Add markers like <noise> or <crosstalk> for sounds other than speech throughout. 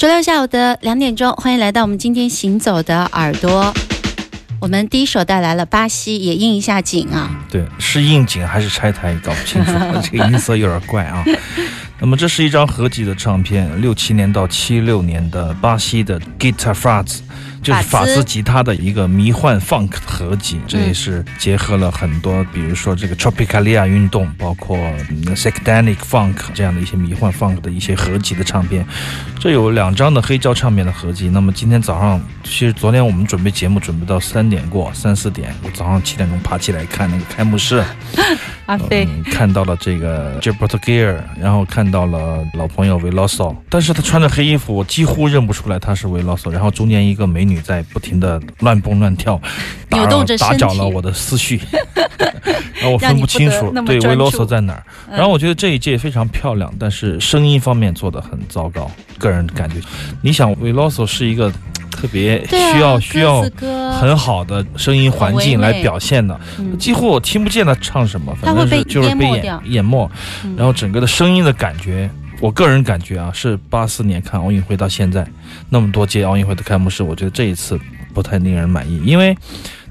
周六下午的两点钟，欢迎来到我们今天行走的耳朵。我们第一首带来了巴西，也应一下景啊。对，是应景还是拆台，搞不清楚，<laughs> 这个音色有点怪啊。那么这是一张合集的唱片，六七年到七六年的巴西的 Guitar Faz，就是法兹吉他的一个迷幻 funk 合集。这也是结合了很多，比如说这个 Tropicalia 运动，包括 Psychedelic Funk 这样的一些迷幻 funk 的一些合集的唱片。这有两张的黑胶唱片的合集。那么今天早上，其实昨天我们准备节目准备到三点过，三四点，我早上七点钟爬起来看那个开幕式。阿飞、嗯，看到了这个 Gilbert g e a r 然后看到了老朋友 Veloso，但是他穿着黑衣服，我几乎认不出来他是 Veloso。然后中间一个美女在不停的乱蹦乱跳，打扭动着身打搅了我的思绪，<laughs> 然后我分不清楚对让你不得那么专注 Veloso 在哪儿。嗯然后我觉得这一届非常漂亮，但是声音方面做的很糟糕，个人感觉。你想 Veloso 是一个特别需要需要很好的声音环境来表现的，嗯。几乎我听不见他唱什么，反正是就是被淹没掉。淹淹没，嗯。然后整个的声音的感觉。我个人感觉啊，是八四年看奥运会到现在，那么多届奥运会的开幕式，我觉得这一次不太令人满意，因为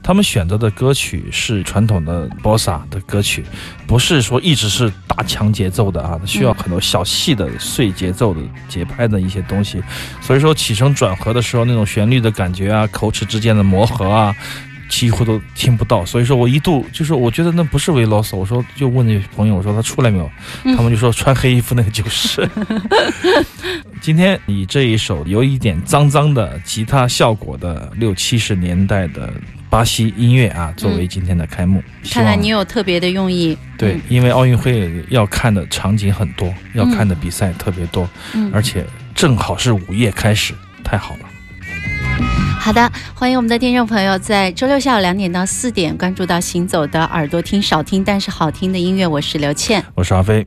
他们选择的歌曲是传统的 bossa 的歌曲，不是说一直是大强节奏的啊，需要很多小细的碎节奏的节拍的一些东西，所以说起承转合的时候那种旋律的感觉啊，口齿之间的磨合啊。几乎都听不到，所以说我一度就是我觉得那不是维罗斯，我说就问那朋友我说他出来没有，嗯他们就说穿黑衣服那个就是。<laughs> 今天以这一首有一点脏脏的吉他效果的六七十年代的巴西音乐啊，作为今天的开幕，看来你有特别的用意。对，因为奥运会要看的场景很多，要看的比赛特别多，嗯，而且正好是午夜开始，太好了。好的，欢迎我们的听众朋友在周六下午两点到四点关注到《行走的耳朵》，听少听但是好听的音乐。我是刘倩。我是阿飞。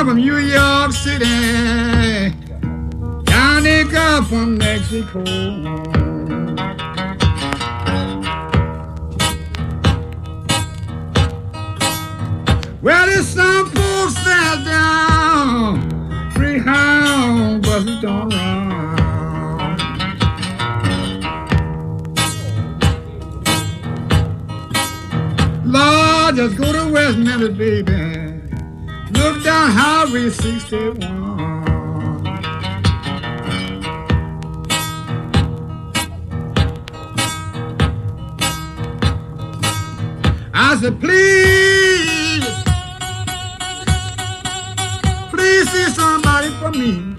Run from New York City the from Mexico. Well, there's some folks sat down, Greyhound buses don't run. Lord, just go to West Memphis, baby. Down Highway 61. I said, please, please see somebody for me.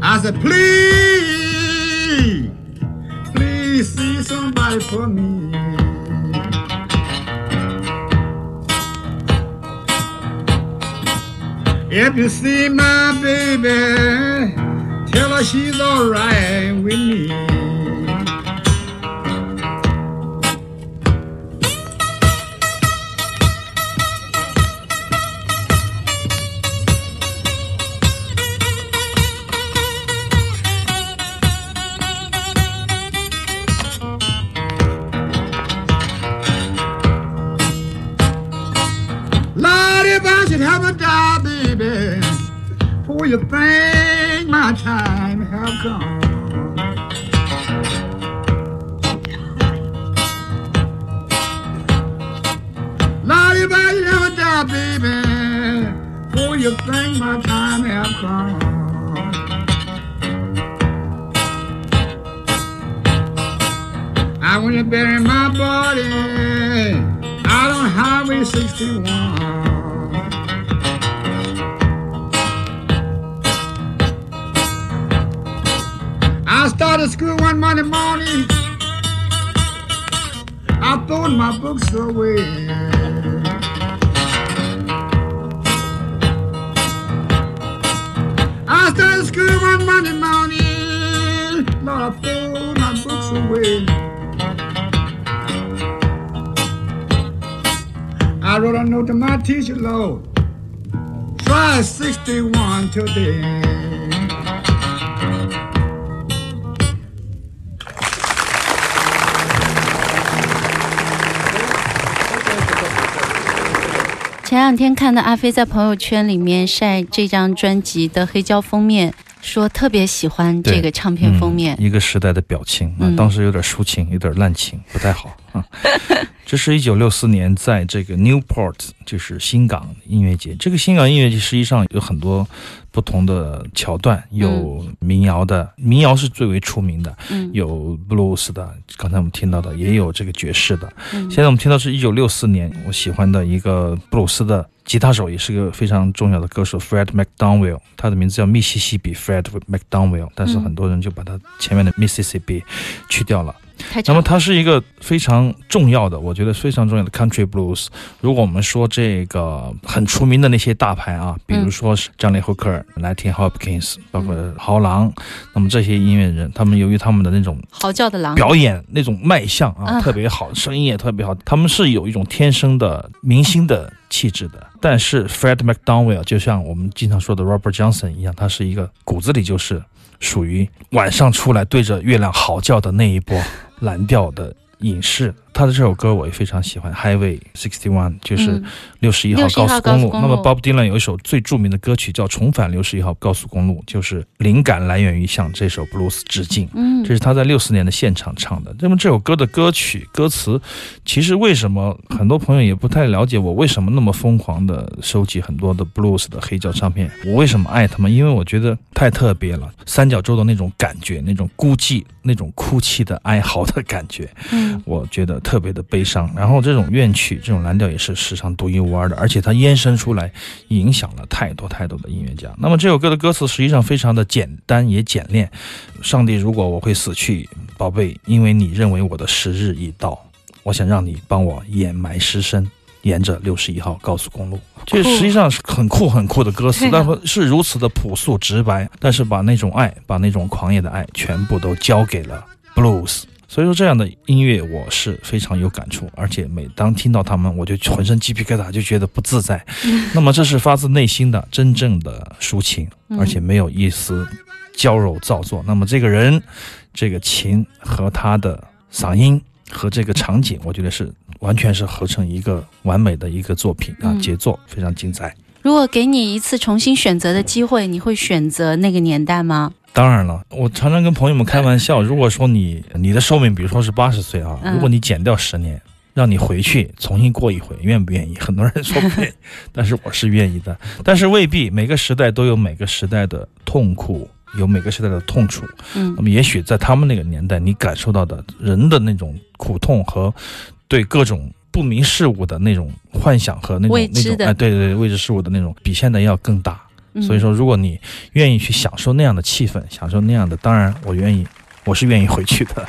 I said, please, please see somebody for me. If you see my baby, tell her she's alright with me. For you think my time have come. Lord, if I a die, baby, for you think my time have come. I want to bury my body out on Highway 61. I started school one Monday morning. I threw my books away. I started school one Monday morning. Lord, I threw my books away. I wrote a note to my teacher, Lord. Try 61 today. 两天看到阿飞在朋友圈里面晒这张专辑的黑胶封面，说特别喜欢这个唱片封面嗯，一个时代的表情啊，嗯当时有点抒情，有点滥情，不太好。这是一九六四年在这个 Newport，就是新港音乐节。这个新港音乐节实际上有很多不同的桥段，有民谣的，民谣是最为出名的，嗯有 blues 的，刚才我们听到的，也有这个爵士的。嗯现在我们听到是一九六四年，我喜欢的一个布鲁斯的吉他手，也是个非常重要的歌手 Fred McDowell，他的名字叫密西西比 Fred McDowell，但是嗯很多人就把他前面的 Mississippi 去掉了。那么它是一个非常重要的，我觉得非常重要的 country blues。如果我们说这个很出名的那些大牌啊，比如说是张雷霍克尔、莱廷 Hopkins，包括豪狼，那么这些音乐人，他们由于他们的那种嚎叫的狼，表演那种卖相啊，啊特别好，声音也特别好，他们是有一种天生的明星的气质的。但是 Fred McDonald 就像我们经常说的 Robert Johnson 一样，他是一个骨子里就是属于晚上出来对着月亮嚎叫的那一波蓝调的影视。他的这首歌我也非常喜欢，Highway Sixty One，就是嗯六十一号61号高速公路。高速公路那么 Bob Dylan 有一首最著名的歌曲叫《重返六十一号高速公路》，就是灵感来源于向这首 blues 致敬。嗯这是他在六四年的现场唱的。那么这首歌的歌曲歌词，其实为什么很多朋友也不太了解我为什么那么疯狂的收集很多的 blues 的黑胶唱片？我为什么爱他们？因为我觉得太特别了，三角洲的那种感觉，那种孤寂、那种哭泣的哀嚎的感觉，嗯我觉得特别的悲伤。然后这种怨曲、这种蓝调也是史上独一无二的，而且它延伸出来，影响了太多太多的音乐家。那么这首歌的歌词实际上非常的简单也简练。上帝，如果我会死去，宝贝，因为你认为我的时日已到，我想让你帮我掩埋尸身。沿着六十一号高速公路，这实际上是很酷很酷的歌词，但是是如此的朴素直白，但是把那种爱，把那种狂野的爱，全部都交给了 blues。所以说，这样的音乐我是非常有感触，而且每当听到他们，我就浑身鸡皮疙瘩，就觉得不自在。<laughs> 那么，这是发自内心的、真正的抒情，嗯而且没有一丝娇柔造作。那么，这个人、这个琴和他的嗓音和这个场景，我觉得是完全是合成一个完美的一个作品啊，嗯杰作非常精彩。如果给你一次重新选择的机会，你会选择那个年代吗？当然了，我常常跟朋友们开玩笑，如果说你你的寿命，比如说是八十岁啊，嗯如果你减掉十年，让你回去重新过一回，愿不愿意？很多人说不愿意，<laughs> 但是我是愿意的。但是未必每个时代都有每个时代的痛苦，有每个时代的痛楚。嗯那么也许在他们那个年代，你感受到的人的那种苦痛和对各种不明事物的那种幻想和那种那种哎，对对对，未知事物的那种，比现在要更大。所以说，如果你愿意去享受那样的气氛，享受那样的，当然我愿意，我是愿意回去的。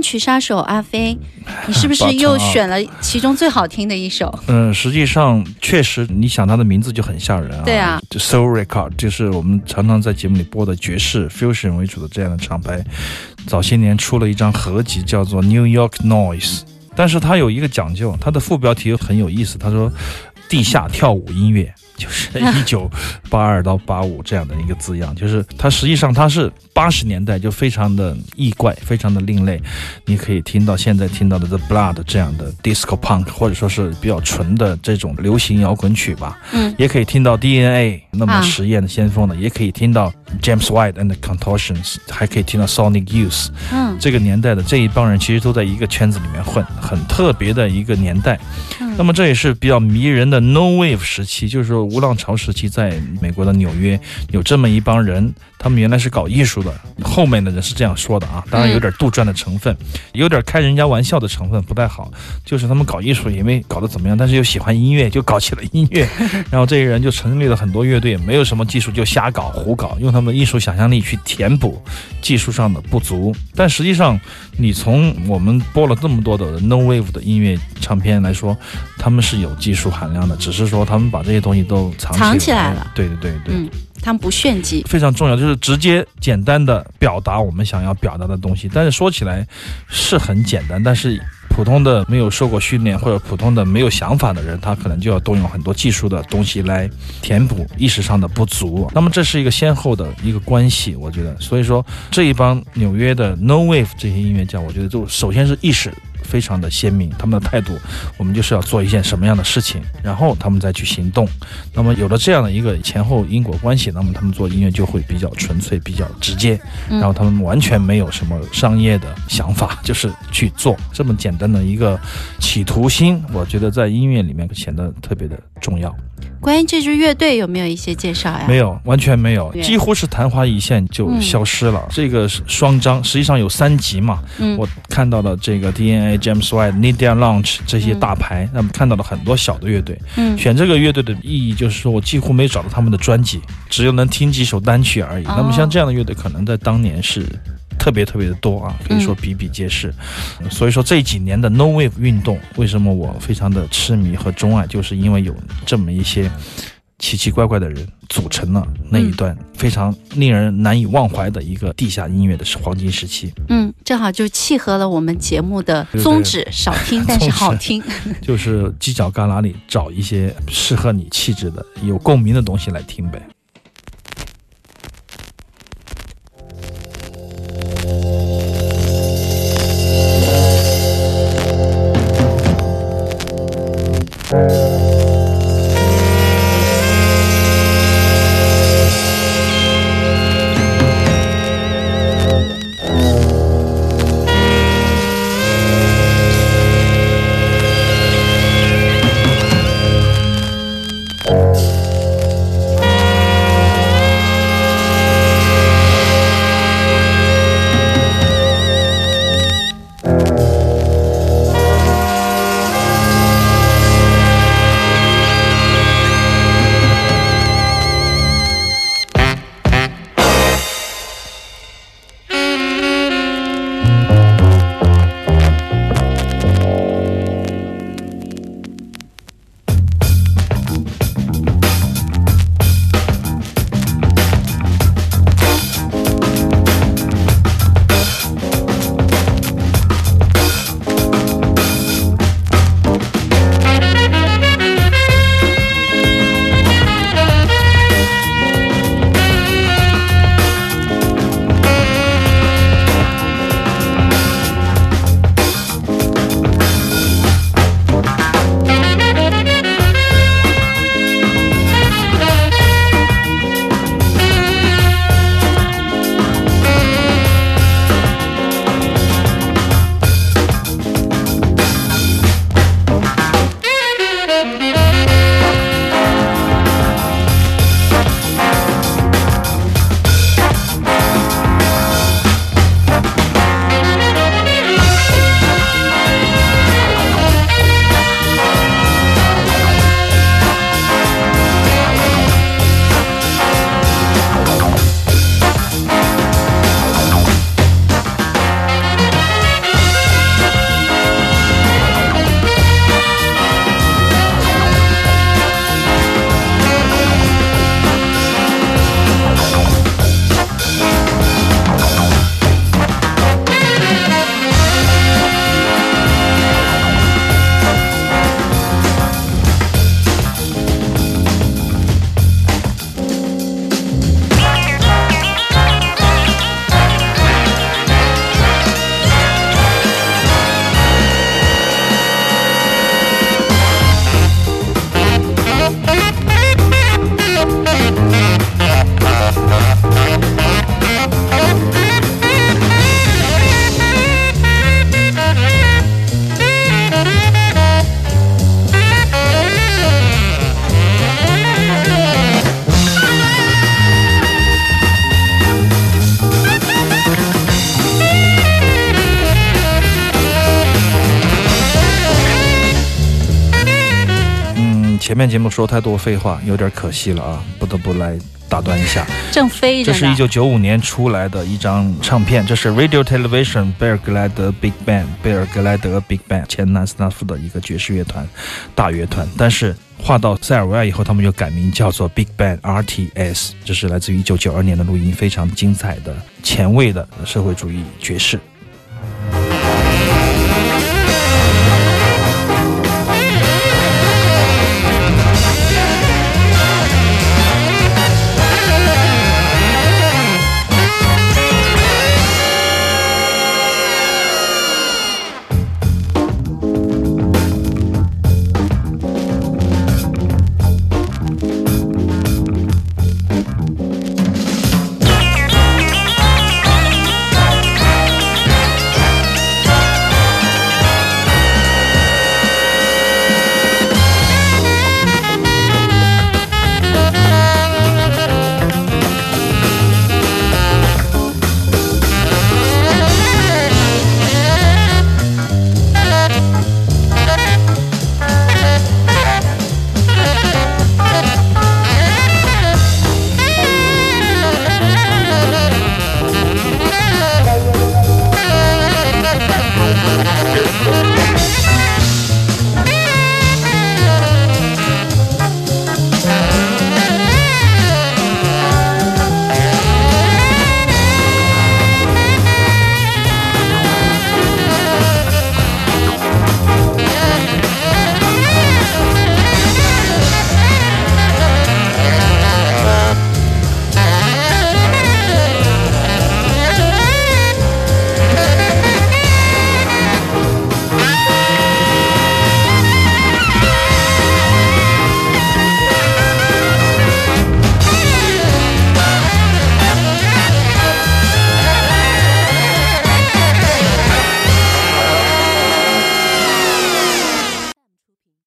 曲杀手阿飞，<laughs> 你是不是又选了其中最好听的一首？嗯，实际上确实，你想他的名字就很吓人啊。对啊就，Soul Record 就是我们常常在节目里播的爵士 fusion 为主的这样的厂牌，早些年出了一张合集，叫做 New York Noise。但是它有一个讲究，它的副标题很有意思，他说“地下跳舞音乐”。就是一九八二到八五这样的一个字样，就是它实际上它是八十年代就非常的异怪，非常的另类。你可以听到现在听到的 The Blood 这样的 disco punk，或者说是比较纯的这种流行摇滚曲吧。嗯，也可以听到 DNA 那么啊实验的先锋的，也可以听到 James White and the Contortions，还可以听到 Sonic Youth。嗯这个年代的这一帮人其实都在一个圈子里面混，很特别的一个年代。嗯那么这也是比较迷人的 No Wave 时期，就是说无浪潮时期，在美国的纽约有这么一帮人，他们原来是搞艺术的，后面的人是这样说的啊，当然有点杜撰的成分，有点开人家玩笑的成分，不太好。就是他们搞艺术也没搞得怎么样，但是又喜欢音乐，就搞起了音乐。然后这些人就成立了很多乐队，没有什么技术就瞎搞胡搞，用他们的艺术想象力去填补技术上的不足。但实际上，你从我们播了这么多的 No Wave 的音乐唱片来说，他们是有技术含量的，只是说他们把这些东西都藏藏起起来了。对对对对。嗯，他们不炫技。非常重要，就是直接简单的表达我们想要表达的东西。但是说起来是很简单，但是普通的没有受过训练或者普通的没有想法的人，他可能就要动用很多技术的东西来填补意识上的不足。那么这是一个先后的一个关系，我觉得。所以说这一帮纽约的 No Wave 这些音乐家，我觉得就首先是意识。非常的鲜明，他们的态度，我们就是要做一件什么样的事情，然后他们再去行动。那么有了这样的一个前后因果关系，那么他们做音乐就会比较纯粹、比较直接，嗯然后他们完全没有什么商业的想法，就是去做这么简单的一个企图心，我觉得在音乐里面显得特别的重要。关于这支乐队有没有一些介绍呀？没有，完全没有，几乎是昙花一现就嗯消失了。这个是双张，实际上有三集嘛。嗯我看到了这个 DNA、James White、Nidia Launch 这些大牌，那么看到了很多小的乐队。嗯选这个乐队的意义就是说我几乎没找到他们的专辑，只有能听几首单曲而已。哦那么像这样的乐队，可能在当年是。特别特别的多啊，可以说比比皆是。所以说这几年的 No Wave 运动，为什么我非常的痴迷和钟爱，就是因为有这么一些奇奇怪怪的人组成了那一段非常令人难以忘怀的一个地下音乐的黄金时期。嗯，正好就契合了我们节目的宗旨，少听 <laughs> 但是好听。就是犄角旮旯里找一些适合你气质的、有共鸣的东西来听呗。前面节目说太多废话，有点可惜了啊，不得不来打断一下。正飞着。这是一九九五年出来的一张唱片，这是 Radio Television 贝尔格莱德 Big Band 贝尔格莱德 Big Band 前南斯拉夫的一个爵士乐团大乐团，但是划到塞尔维亚以后，他们就改名叫做 Big Band RTS，这是来自于一九九二年的录音，非常精彩的前卫的社会主义爵士。